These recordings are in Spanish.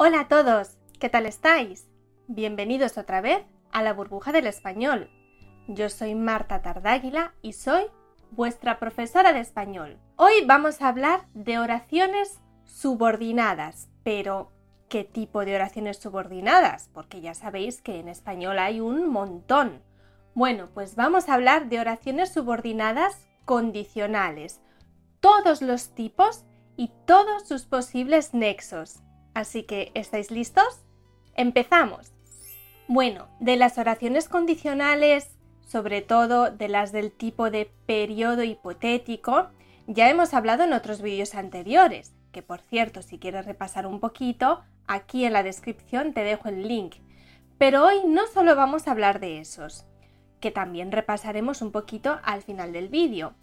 Hola a todos, ¿qué tal estáis? Bienvenidos otra vez a la burbuja del español. Yo soy Marta Tardáguila y soy vuestra profesora de español. Hoy vamos a hablar de oraciones subordinadas, pero ¿qué tipo de oraciones subordinadas? Porque ya sabéis que en español hay un montón. Bueno, pues vamos a hablar de oraciones subordinadas condicionales, todos los tipos y todos sus posibles nexos. Así que, ¿estáis listos? ¡Empezamos! Bueno, de las oraciones condicionales, sobre todo de las del tipo de periodo hipotético, ya hemos hablado en otros vídeos anteriores, que por cierto, si quieres repasar un poquito, aquí en la descripción te dejo el link. Pero hoy no solo vamos a hablar de esos que también repasaremos un poquito al final del vídeo.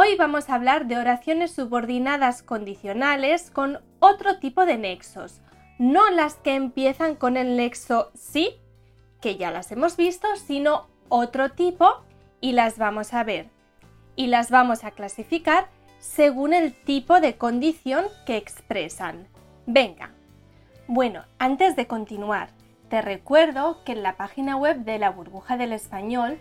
Hoy vamos a hablar de oraciones subordinadas condicionales con otro tipo de nexos, no las que empiezan con el nexo sí, que ya las hemos visto, sino otro tipo y las vamos a ver. Y las vamos a clasificar según el tipo de condición que expresan. Venga. Bueno, antes de continuar, te recuerdo que en la página web de la burbuja del español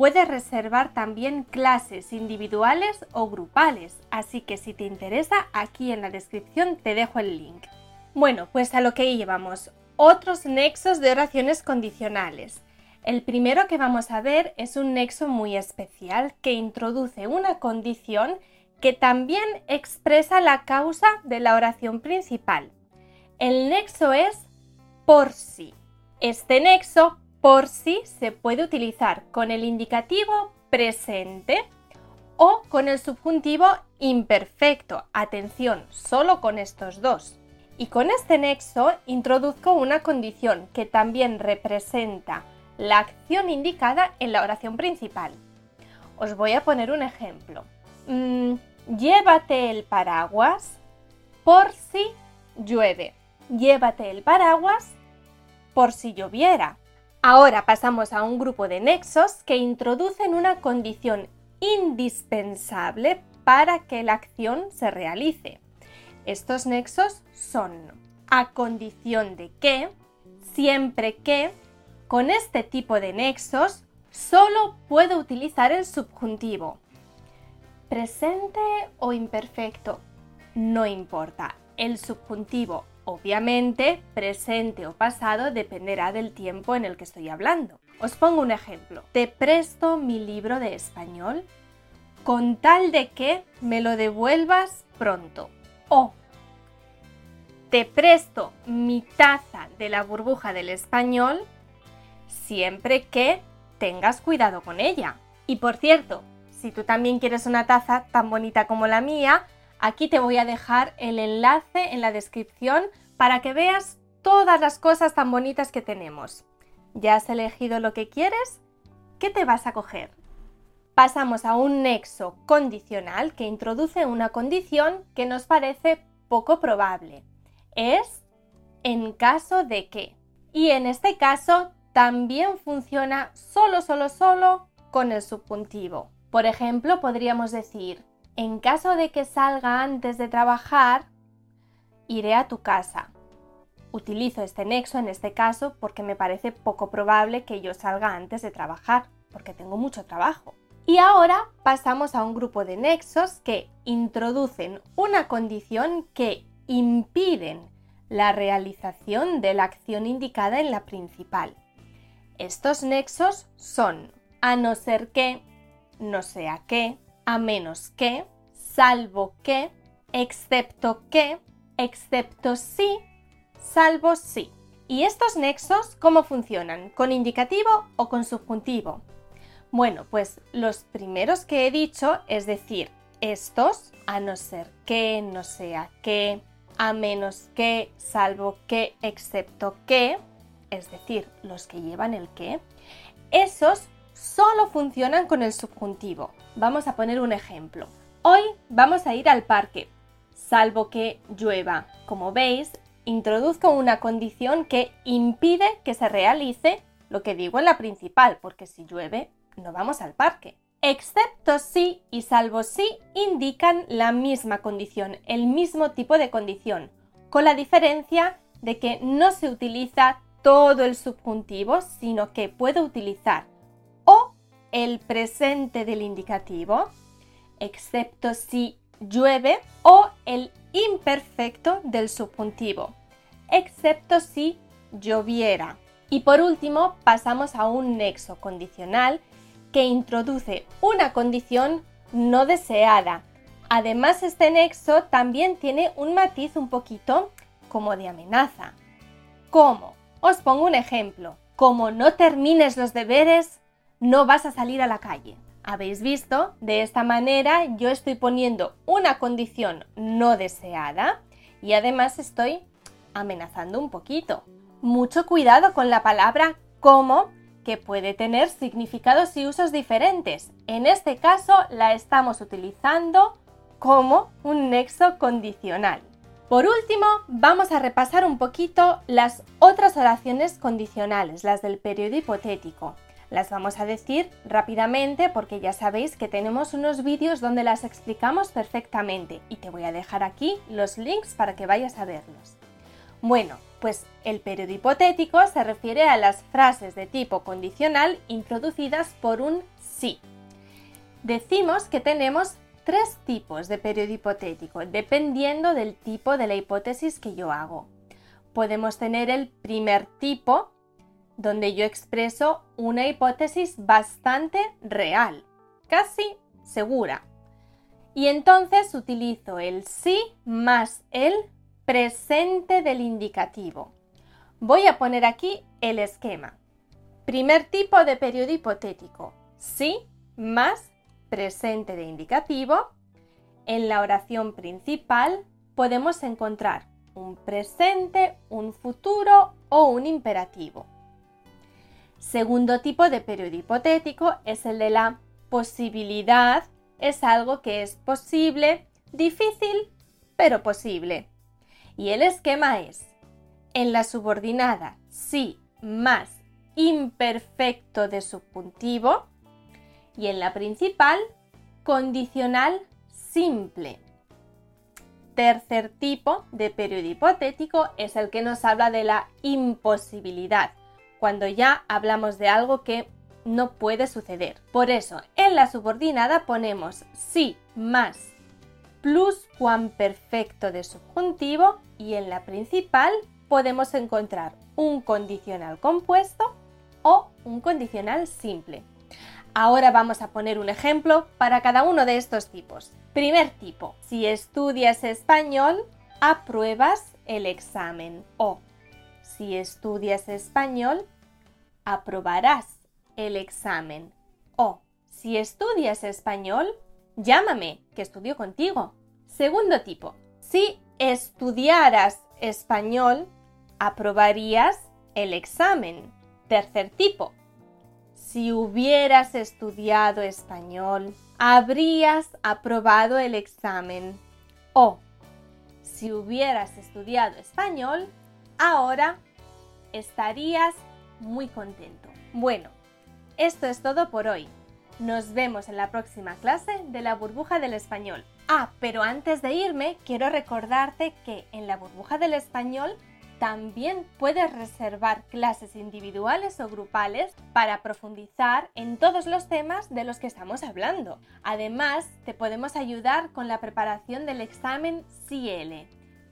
puedes reservar también clases individuales o grupales, así que si te interesa, aquí en la descripción te dejo el link. Bueno, pues a lo que llevamos, otros nexos de oraciones condicionales. El primero que vamos a ver es un nexo muy especial que introduce una condición que también expresa la causa de la oración principal. El nexo es por sí. Este nexo por sí se puede utilizar con el indicativo presente o con el subjuntivo imperfecto. Atención, solo con estos dos. Y con este nexo introduzco una condición que también representa la acción indicada en la oración principal. Os voy a poner un ejemplo. Mm, llévate el paraguas por si llueve. Llévate el paraguas por si lloviera. Ahora pasamos a un grupo de nexos que introducen una condición indispensable para que la acción se realice. Estos nexos son a condición de que, siempre que, con este tipo de nexos solo puedo utilizar el subjuntivo. Presente o imperfecto, no importa. El subjuntivo Obviamente, presente o pasado dependerá del tiempo en el que estoy hablando. Os pongo un ejemplo. Te presto mi libro de español con tal de que me lo devuelvas pronto. O te presto mi taza de la burbuja del español siempre que tengas cuidado con ella. Y por cierto, si tú también quieres una taza tan bonita como la mía, Aquí te voy a dejar el enlace en la descripción para que veas todas las cosas tan bonitas que tenemos. ¿Ya has elegido lo que quieres? ¿Qué te vas a coger? Pasamos a un nexo condicional que introduce una condición que nos parece poco probable. Es en caso de que. Y en este caso también funciona solo, solo, solo con el subjuntivo. Por ejemplo, podríamos decir, en caso de que salga antes de trabajar, iré a tu casa. Utilizo este nexo en este caso porque me parece poco probable que yo salga antes de trabajar, porque tengo mucho trabajo. Y ahora pasamos a un grupo de nexos que introducen una condición que impiden la realización de la acción indicada en la principal. Estos nexos son a no ser que, no sea que, a menos que, salvo que, excepto que, excepto si, salvo si. ¿Y estos nexos cómo funcionan? ¿Con indicativo o con subjuntivo? Bueno, pues los primeros que he dicho, es decir, estos, a no ser que, no sea que, a menos que, salvo que, excepto que, es decir, los que llevan el que, esos solo funcionan con el subjuntivo. Vamos a poner un ejemplo. Hoy vamos a ir al parque, salvo que llueva. Como veis, introduzco una condición que impide que se realice lo que digo en la principal, porque si llueve, no vamos al parque. Excepto si y salvo si indican la misma condición, el mismo tipo de condición, con la diferencia de que no se utiliza todo el subjuntivo, sino que puedo utilizar el presente del indicativo, excepto si llueve, o el imperfecto del subjuntivo, excepto si lloviera. Y por último, pasamos a un nexo condicional que introduce una condición no deseada. Además, este nexo también tiene un matiz un poquito como de amenaza. ¿Cómo? Os pongo un ejemplo. Como no termines los deberes, no vas a salir a la calle. ¿Habéis visto? De esta manera yo estoy poniendo una condición no deseada y además estoy amenazando un poquito. Mucho cuidado con la palabra como, que puede tener significados y usos diferentes. En este caso la estamos utilizando como un nexo condicional. Por último, vamos a repasar un poquito las otras oraciones condicionales, las del periodo hipotético. Las vamos a decir rápidamente porque ya sabéis que tenemos unos vídeos donde las explicamos perfectamente y te voy a dejar aquí los links para que vayas a verlos. Bueno, pues el periodo hipotético se refiere a las frases de tipo condicional introducidas por un sí. Decimos que tenemos tres tipos de periodo hipotético, dependiendo del tipo de la hipótesis que yo hago. Podemos tener el primer tipo, donde yo expreso una hipótesis bastante real, casi segura. Y entonces utilizo el sí más el presente del indicativo. Voy a poner aquí el esquema. Primer tipo de periodo hipotético, sí más presente de indicativo. En la oración principal podemos encontrar un presente, un futuro o un imperativo. Segundo tipo de periodo hipotético es el de la posibilidad. Es algo que es posible, difícil, pero posible. Y el esquema es, en la subordinada sí más imperfecto de subjuntivo y en la principal condicional simple. Tercer tipo de periodo hipotético es el que nos habla de la imposibilidad cuando ya hablamos de algo que no puede suceder. Por eso, en la subordinada ponemos sí más pluscuamperfecto de subjuntivo y en la principal podemos encontrar un condicional compuesto o un condicional simple. Ahora vamos a poner un ejemplo para cada uno de estos tipos. Primer tipo, si estudias español, apruebas el examen o si estudias español, aprobarás el examen. O, si estudias español, llámame, que estudio contigo. Segundo tipo, si estudiaras español, aprobarías el examen. Tercer tipo, si hubieras estudiado español, habrías aprobado el examen. O, si hubieras estudiado español, ahora estarías muy contento. Bueno, esto es todo por hoy. Nos vemos en la próxima clase de la burbuja del español. Ah, pero antes de irme, quiero recordarte que en la burbuja del español también puedes reservar clases individuales o grupales para profundizar en todos los temas de los que estamos hablando. Además, te podemos ayudar con la preparación del examen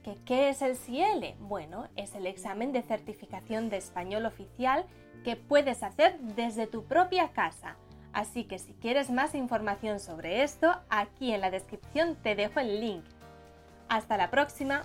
CIEL. ¿Qué es el CIEL? Bueno, es el examen de certificación de español oficial que puedes hacer desde tu propia casa. Así que si quieres más información sobre esto, aquí en la descripción te dejo el link. Hasta la próxima.